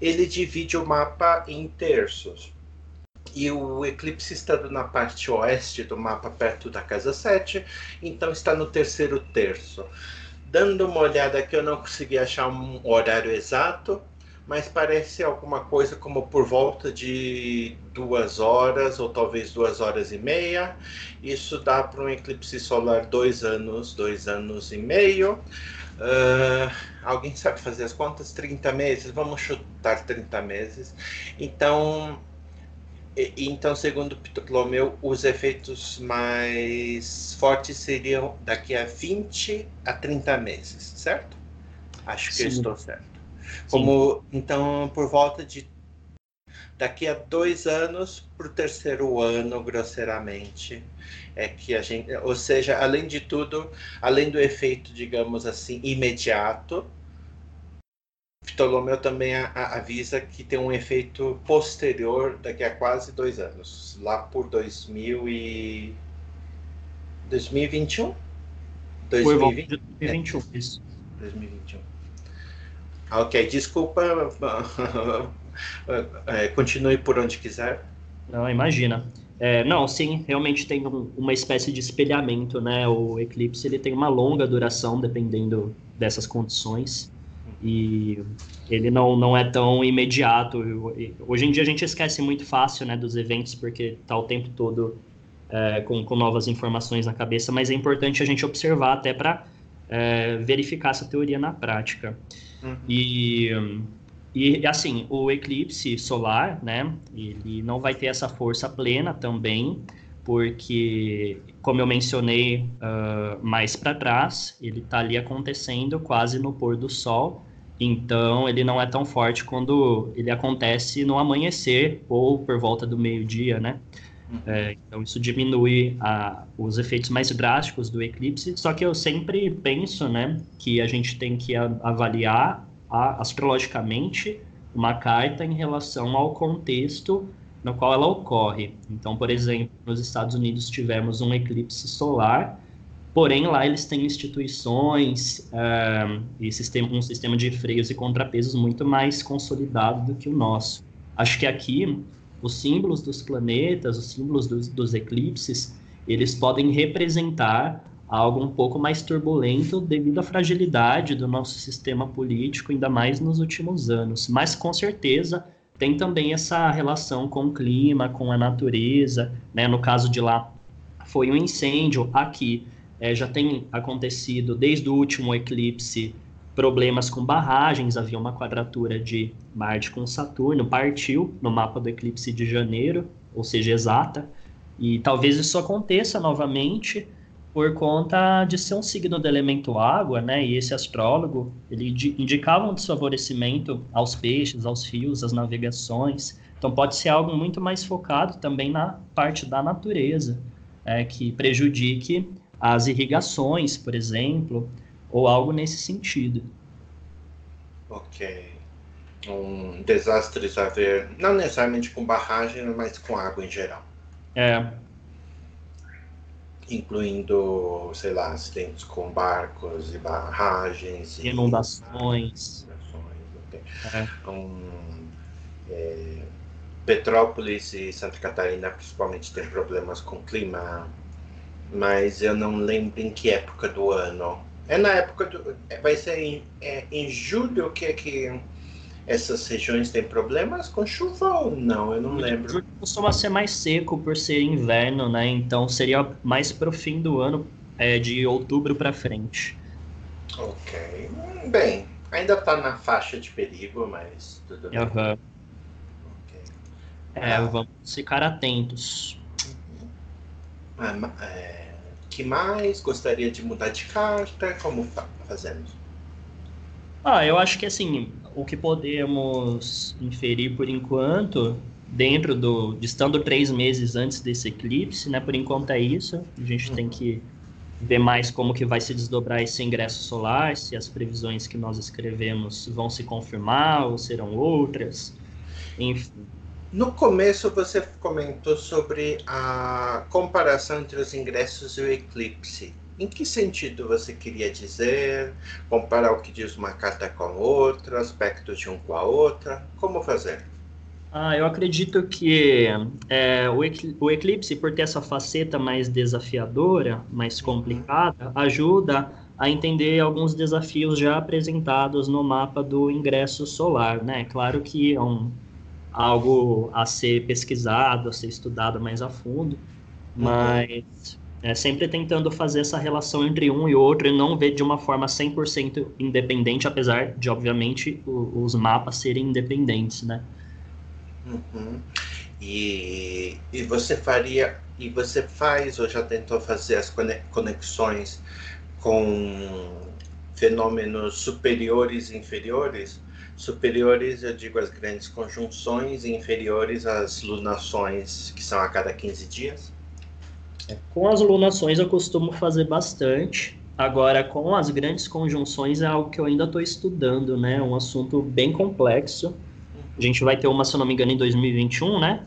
ele divide o mapa em terços e o eclipse estando na parte oeste do mapa, perto da casa 7, então está no terceiro terço. Dando uma olhada aqui, eu não consegui achar um horário exato, mas parece alguma coisa como por volta de duas horas ou talvez duas horas e meia. Isso dá para um eclipse solar dois anos, dois anos e meio. Uh, alguém sabe fazer as contas? 30 meses? Vamos chutar 30 meses. Então, então, segundo Ptolomeu, os efeitos mais fortes seriam daqui a 20 a 30 meses, certo? Acho que Sim. eu estou certo. Como, então, por volta de Daqui a dois anos para o terceiro ano, grosseiramente, é que a gente, ou seja, além de tudo, além do efeito, digamos assim, imediato, Ptolomeu também avisa que tem um efeito posterior daqui a quase dois anos, lá por 2000 e 2021? 2020? 2021, é. isso. 2021. Ok, desculpa. É, continue por onde quiser. Não, imagina. É, não, sim, realmente tem um, uma espécie de espelhamento, né? O eclipse ele tem uma longa duração dependendo dessas condições e ele não, não é tão imediato. Hoje em dia a gente esquece muito fácil, né, dos eventos porque tá o tempo todo é, com, com novas informações na cabeça, mas é importante a gente observar até para é, verificar essa teoria na prática. Uhum. E, e, assim, o eclipse solar, né, ele não vai ter essa força plena também, porque, como eu mencionei uh, mais para trás, ele está ali acontecendo quase no pôr do sol, então ele não é tão forte quando ele acontece no amanhecer ou por volta do meio-dia, né? Uhum. É, então isso diminui a, os efeitos mais drásticos do eclipse. Só que eu sempre penso, né, que a gente tem que avaliar a, astrologicamente uma carta em relação ao contexto no qual ela ocorre. Então, por exemplo, nos Estados Unidos tivemos um eclipse solar, porém lá eles têm instituições uh, e sistema, um sistema de freios e contrapesos muito mais consolidado do que o nosso. Acho que aqui os símbolos dos planetas, os símbolos dos, dos eclipses, eles podem representar algo um pouco mais turbulento devido à fragilidade do nosso sistema político, ainda mais nos últimos anos. Mas com certeza tem também essa relação com o clima, com a natureza. Né? No caso de lá, foi um incêndio. Aqui é, já tem acontecido desde o último eclipse problemas com barragens, havia uma quadratura de Marte com Saturno, partiu no mapa do eclipse de janeiro, ou seja, exata, e talvez isso aconteça novamente por conta de ser um signo do elemento água, né? E esse astrólogo, ele indicava um desfavorecimento aos peixes, aos rios, às navegações. Então pode ser algo muito mais focado também na parte da natureza, é, que prejudique as irrigações, por exemplo, ou algo nesse sentido. Ok. Um desastres a ver, não necessariamente com barragem, mas com água em geral. É. Incluindo, sei lá, acidentes com barcos e barragens. Inundações. E... Okay. É. Um, é, Petrópolis e Santa Catarina principalmente tem problemas com clima, mas eu não lembro em que época do ano é na época do. É, vai ser em, é, em julho que é que essas regiões têm problemas com chuva ou não? Eu não lembro. Julho costuma ser mais seco por ser inverno, né? Então seria mais pro fim do ano, é, de outubro para frente. Ok. Bem, ainda tá na faixa de perigo, mas tudo bem. Uhum. Okay. É, ah. vamos ficar atentos. É, que mais? Gostaria de mudar de carta? Como fa fazemos? Ah, eu acho que assim, o que podemos inferir por enquanto, dentro do. Estando três meses antes desse eclipse, né? Por enquanto é isso. A gente uhum. tem que ver mais como que vai se desdobrar esse ingresso solar, se as previsões que nós escrevemos vão se confirmar ou serão outras. Enfim. No começo você comentou sobre a comparação entre os ingressos e o eclipse. Em que sentido você queria dizer? Comparar o que diz uma carta com a outra, aspectos de um com a outra? Como fazer? Ah, eu acredito que é, o, o eclipse, por ter essa faceta mais desafiadora, mais uhum. complicada, ajuda a entender alguns desafios já apresentados no mapa do ingresso solar, né? Claro que é um algo a ser pesquisado, a ser estudado mais a fundo, uhum. mas é, sempre tentando fazer essa relação entre um e outro e não ver de uma forma 100% independente, apesar de, obviamente, o, os mapas serem independentes, né? Uhum. E, e você faria, e você faz ou já tentou fazer as conexões com fenômenos superiores e inferiores? Superiores, eu digo as grandes conjunções, e inferiores, as lunações, que são a cada 15 dias. É, com as lunações eu costumo fazer bastante. Agora, com as grandes conjunções é algo que eu ainda estou estudando, né? É um assunto bem complexo. A gente vai ter uma, se eu não me engano, em 2021, né?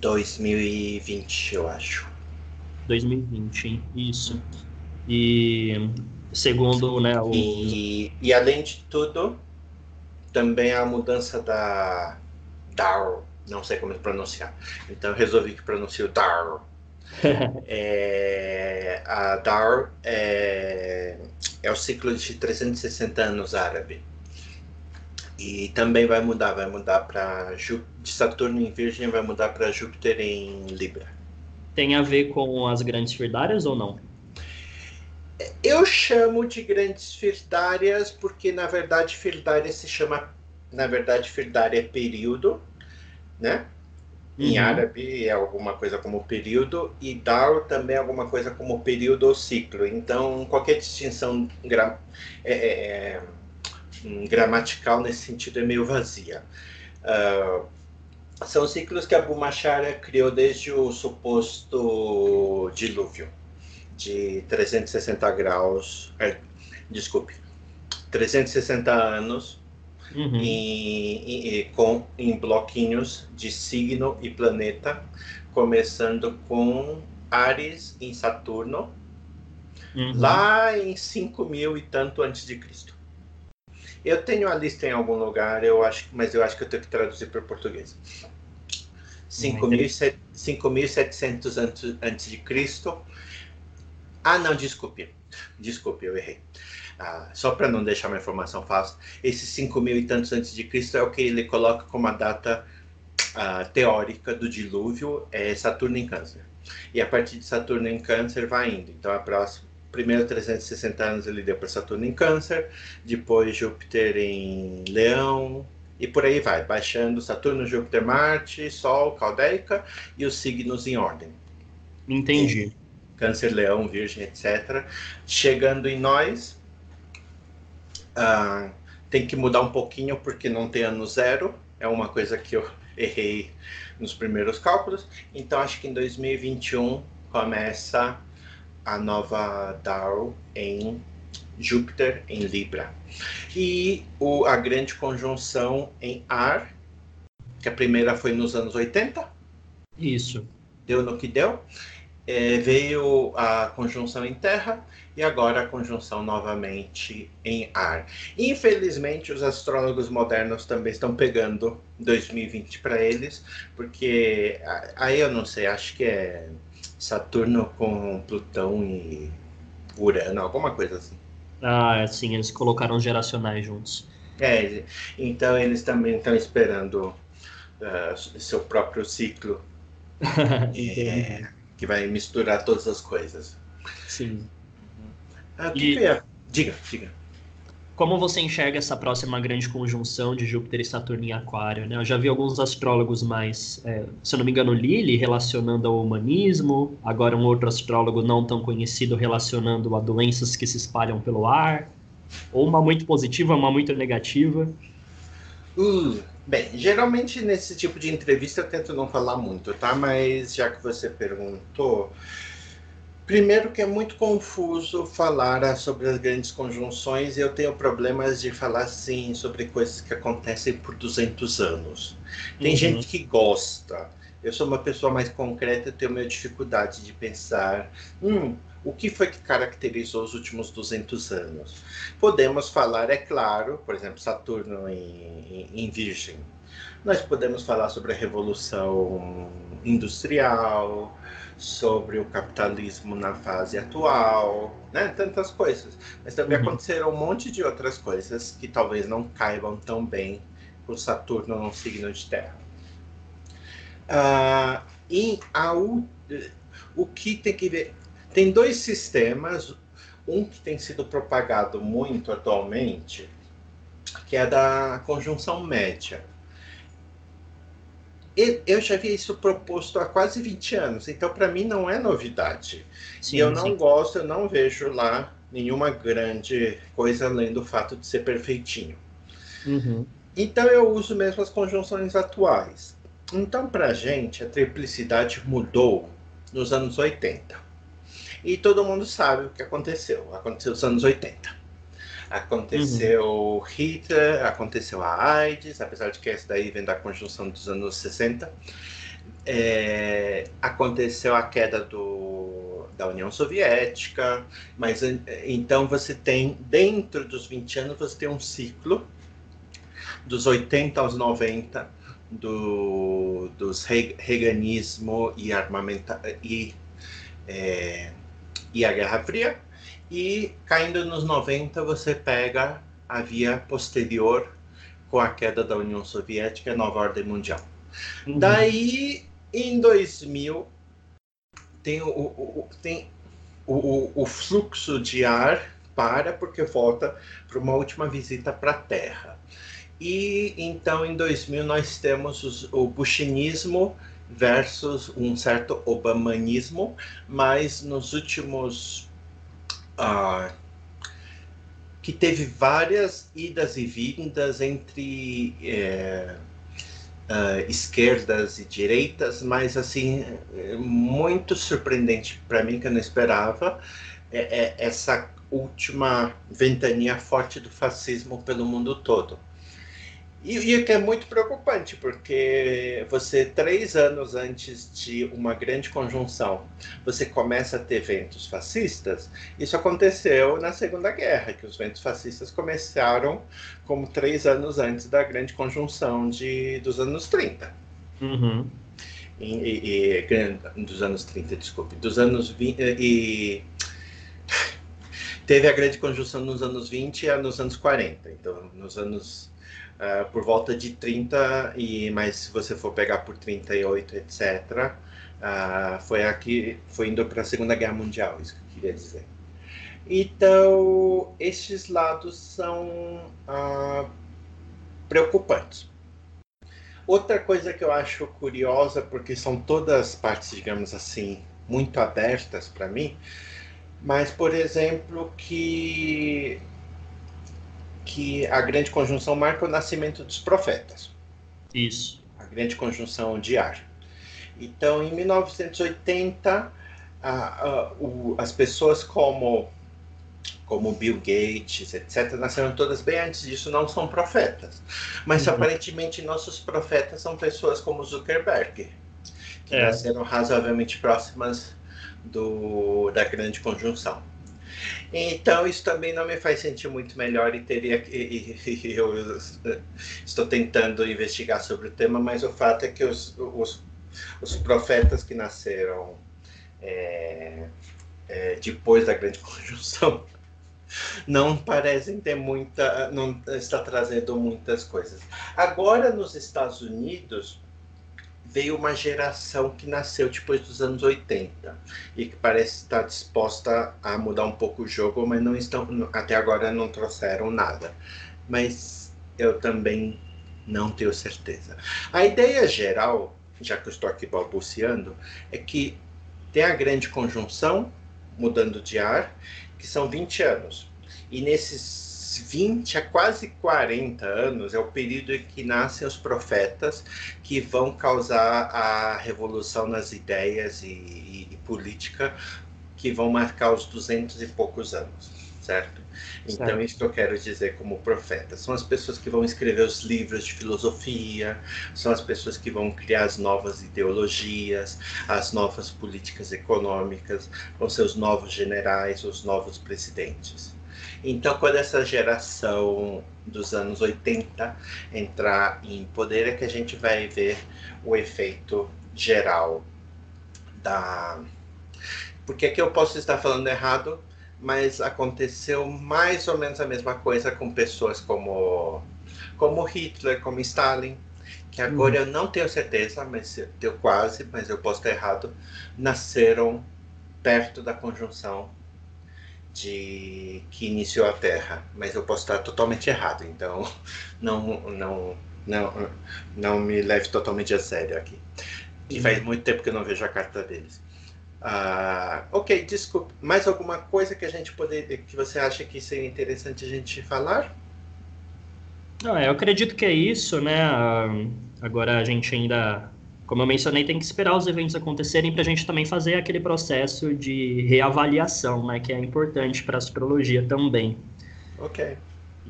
2020, eu acho. 2020, isso. E segundo, né, o... E, e além de tudo, também a mudança da DAO, não sei como pronunciar. Então resolvi que pronuncio DAO. é, a DAO é, é o ciclo de 360 anos árabe. E também vai mudar, vai mudar para de Saturno em Virgem, vai mudar para Júpiter em Libra. Tem a ver com as grandes firdárias ou não? Eu chamo de grandes firdárias porque, na verdade, firdária se chama. Na verdade, firdária é período, né? Em uhum. árabe é alguma coisa como período, e dar também é alguma coisa como período ou ciclo. Então, qualquer distinção gra é, é, é hum, gramatical nesse sentido é meio vazia. Uh, são ciclos que Abu Machara criou desde o suposto dilúvio de 360 graus, é, desculpe, 360 anos uhum. em, em, com, em bloquinhos de signo e planeta, começando com Ares em Saturno, uhum. lá em 5 mil e tanto antes de Cristo. Eu tenho a lista em algum lugar, eu acho, mas eu acho que eu tenho que traduzir para o português. 5.700 antes, antes de Cristo ah, não, desculpe. Desculpe, eu errei. Ah, só para não deixar uma informação falsa, esses 5 mil e tantos antes de Cristo é o que ele coloca como a data ah, teórica do dilúvio, é Saturno em Câncer. E a partir de Saturno em Câncer vai indo. Então, a próxima, primeiro 360 anos ele deu para Saturno em Câncer, depois Júpiter em Leão, e por aí vai, baixando Saturno, Júpiter, Marte, Sol, Caldeica e os signos em ordem. Entendi. Câncer, Leão, Virgem, etc. Chegando em nós, uh, tem que mudar um pouquinho porque não tem ano zero. É uma coisa que eu errei nos primeiros cálculos. Então acho que em 2021 começa a nova DAO em Júpiter em Libra. E o, a grande conjunção em ar, que a primeira foi nos anos 80. Isso. Deu no que deu é, veio a conjunção em terra e agora a conjunção novamente em ar. Infelizmente, os astrólogos modernos também estão pegando 2020 para eles, porque aí eu não sei, acho que é Saturno com Plutão e Urano, alguma coisa assim. Ah, sim, eles colocaram geracionais juntos. É, então eles também estão esperando uh, seu próprio ciclo. é, que vai misturar todas as coisas. Sim. Ah, e... é? Diga, diga. Como você enxerga essa próxima grande conjunção de Júpiter e Saturno em Aquário? Né? Eu já vi alguns astrólogos mais, é, se eu não me engano, Lili relacionando ao humanismo, agora um outro astrólogo não tão conhecido relacionando a doenças que se espalham pelo ar, ou uma muito positiva, uma muito negativa. Uh, Bem, geralmente nesse tipo de entrevista eu tento não falar muito, tá? Mas já que você perguntou, primeiro que é muito confuso falar sobre as grandes conjunções e eu tenho problemas de falar assim sobre coisas que acontecem por 200 anos. Tem uhum. gente que gosta. Eu sou uma pessoa mais concreta, eu tenho minha dificuldade de pensar, hum, o que foi que caracterizou os últimos 200 anos? Podemos falar, é claro, por exemplo, Saturno em, em, em Virgem. Nós podemos falar sobre a Revolução Industrial, sobre o capitalismo na fase atual, né? tantas coisas. Mas também uhum. aconteceram um monte de outras coisas que talvez não caibam tão bem por Saturno num signo de terra. Uh, e a, o que tem que ver tem dois sistemas, um que tem sido propagado muito atualmente, que é da conjunção média. Eu já vi isso proposto há quase 20 anos, então para mim não é novidade. Sim, e eu não sim. gosto, eu não vejo lá nenhuma grande coisa além do fato de ser perfeitinho. Uhum. então eu uso mesmo as conjunções atuais. Então, para a gente, a triplicidade mudou nos anos 80. E todo mundo sabe o que aconteceu. Aconteceu nos anos 80. Aconteceu uhum. Hitler, aconteceu a AIDS, apesar de que essa daí vem da conjunção dos anos 60. É, aconteceu a queda do, da União Soviética, mas então você tem, dentro dos 20 anos, você tem um ciclo dos 80 aos 90 do, dos reganismo e armamento e, é, e a Guerra Fria e caindo nos 90 você pega a via posterior com a queda da União Soviética e a nova ordem mundial. Uhum. Daí, em 2000, tem o, o, tem o, o, fluxo de ar para porque volta para uma última visita para a Terra. E então em 2000 nós temos os, o bushinismo versus um certo obamanismo, mas nos últimos uh, que teve várias idas e vindas entre uh, esquerdas e direitas, mas assim muito surpreendente para mim que eu não esperava é, é essa última ventania forte do fascismo pelo mundo todo. E, o que é muito preocupante, porque você, três anos antes de uma grande conjunção, você começa a ter ventos fascistas. Isso aconteceu na Segunda Guerra, que os ventos fascistas começaram como três anos antes da grande conjunção de, dos anos 30. Uhum. E, e, e, dos anos 30, desculpe, dos anos 20. E, teve a grande conjunção nos anos 20 e nos anos 40. Então, nos anos uh, por volta de 30, e, mas se você for pegar por 38, etc., uh, foi aqui, foi indo para a Segunda Guerra Mundial, isso que eu queria dizer. Então, estes lados são uh, preocupantes. Outra coisa que eu acho curiosa, porque são todas partes, digamos assim, muito abertas para mim, mas, por exemplo, que que a grande conjunção marca o nascimento dos profetas. Isso. A grande conjunção de ar. Então, em 1980, a, a, o, as pessoas como como Bill Gates, etc., nasceram todas bem antes disso, não são profetas. Mas uhum. aparentemente nossos profetas são pessoas como Zuckerberg, que é. nasceram razoavelmente próximas do, da grande conjunção. Então, isso também não me faz sentir muito melhor e teria e, e, eu estou tentando investigar sobre o tema, mas o fato é que os, os, os profetas que nasceram é, é, depois da grande conjunção não parecem ter muita, não está trazendo muitas coisas. Agora, nos Estados Unidos, veio uma geração que nasceu depois dos anos 80 e que parece estar disposta a mudar um pouco o jogo, mas não estão até agora não trouxeram nada. Mas eu também não tenho certeza. A ideia geral, já que eu estou aqui balbuciando, é que tem a grande conjunção mudando de ar, que são 20 anos. E nesses 20 a quase 40 anos é o período em que nascem os profetas que vão causar a revolução nas ideias e, e, e política que vão marcar os 200 e poucos anos, certo? Então, certo. isso que eu quero dizer como profeta. São as pessoas que vão escrever os livros de filosofia, são as pessoas que vão criar as novas ideologias, as novas políticas econômicas, vão ser os novos generais, os novos presidentes. Então, quando essa geração dos anos 80 entrar em poder, é que a gente vai ver o efeito geral da. Porque aqui eu posso estar falando errado, mas aconteceu mais ou menos a mesma coisa com pessoas como, como Hitler, como Stalin, que agora uhum. eu não tenho certeza, mas deu quase, mas eu posso estar errado, nasceram perto da conjunção de que iniciou a Terra, mas eu posso estar totalmente errado, então não não não não me leve totalmente a sério aqui. E uhum. faz muito tempo que eu não vejo a carta deles. Ah, ok, desculpe. Mais alguma coisa que a gente poder, que você acha que seria interessante a gente falar? Não, é, eu acredito que é isso, né? Agora a gente ainda, como eu mencionei, tem que esperar os eventos acontecerem para a gente também fazer aquele processo de reavaliação, né? Que é importante para a astrologia também. Ok.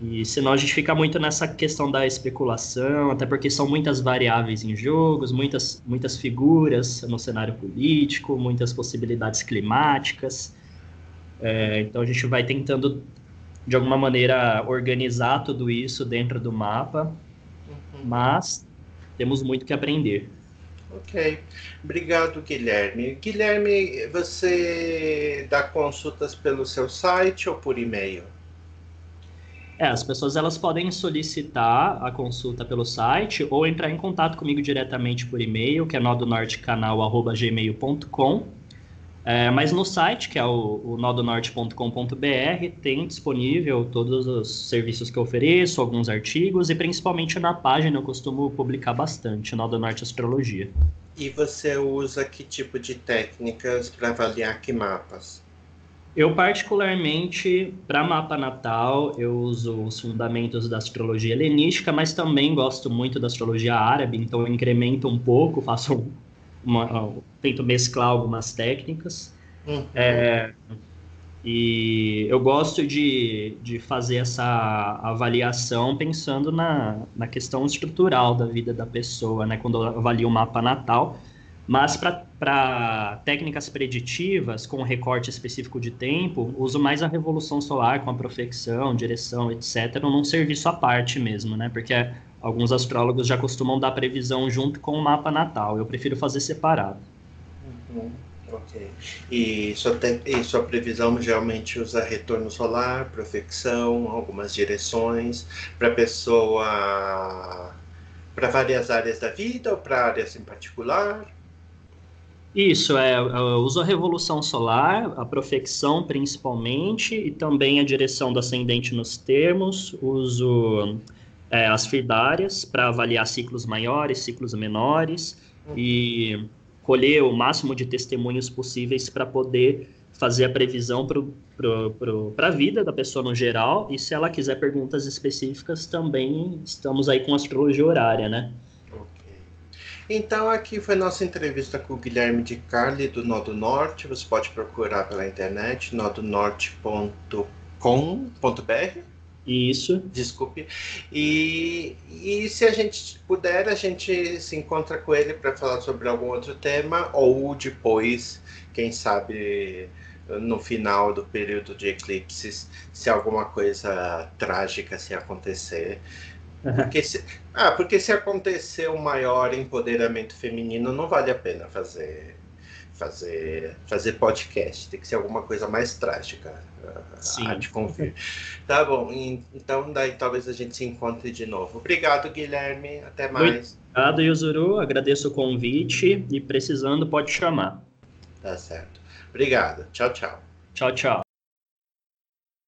E senão a gente fica muito nessa questão da especulação, até porque são muitas variáveis em jogos, muitas, muitas figuras no cenário político, muitas possibilidades climáticas. É, então a gente vai tentando, de alguma maneira, organizar tudo isso dentro do mapa, uhum. mas temos muito que aprender. Ok. Obrigado, Guilherme. Guilherme, você dá consultas pelo seu site ou por e-mail? É, as pessoas elas podem solicitar a consulta pelo site ou entrar em contato comigo diretamente por e-mail, que é nodonortecanal.gmail.com. É, mas no site, que é o, o nodonorte.com.br, tem disponível todos os serviços que eu ofereço, alguns artigos, e principalmente na página eu costumo publicar bastante, Nodo Norte Astrologia. E você usa que tipo de técnicas para avaliar que mapas? Eu, particularmente, para mapa natal, eu uso os fundamentos da astrologia helenística, mas também gosto muito da astrologia árabe, então eu incremento um pouco, faço uma, tento mesclar algumas técnicas. Uhum. É, e eu gosto de, de fazer essa avaliação pensando na, na questão estrutural da vida da pessoa, né? Quando eu avalio o mapa natal, mas para técnicas preditivas, com recorte específico de tempo, uso mais a revolução solar com a profecção, direção, etc., num serviço à parte mesmo, né? Porque alguns astrólogos já costumam dar previsão junto com o mapa natal. Eu prefiro fazer separado. Uhum. Ok. E sua, te... e sua previsão geralmente usa retorno solar, profecção, algumas direções, para a pessoa. para várias áreas da vida ou para áreas em particular? Isso, é, eu uso a revolução solar, a profecção principalmente, e também a direção do ascendente nos termos, uso é, as firdárias para avaliar ciclos maiores, ciclos menores, e colher o máximo de testemunhos possíveis para poder fazer a previsão para a vida da pessoa no geral, e se ela quiser perguntas específicas, também estamos aí com astrologia horária, né? Então, aqui foi nossa entrevista com o Guilherme de Carli, do Nodo Norte. Você pode procurar pela internet, nodonorte.com.br. Isso. Desculpe. E, e se a gente puder, a gente se encontra com ele para falar sobre algum outro tema, ou depois, quem sabe, no final do período de eclipses, se alguma coisa trágica se acontecer porque se, ah, porque se acontecer um maior empoderamento feminino, não vale a pena fazer fazer fazer podcast. Tem que ser alguma coisa mais trágica. Sim. Há de convir. Tá bom. Então daí talvez a gente se encontre de novo. Obrigado, Guilherme. Até mais. Obrigado, Yuzuru. Agradeço o convite e precisando pode chamar. Tá certo. Obrigado. Tchau, tchau. Tchau, tchau.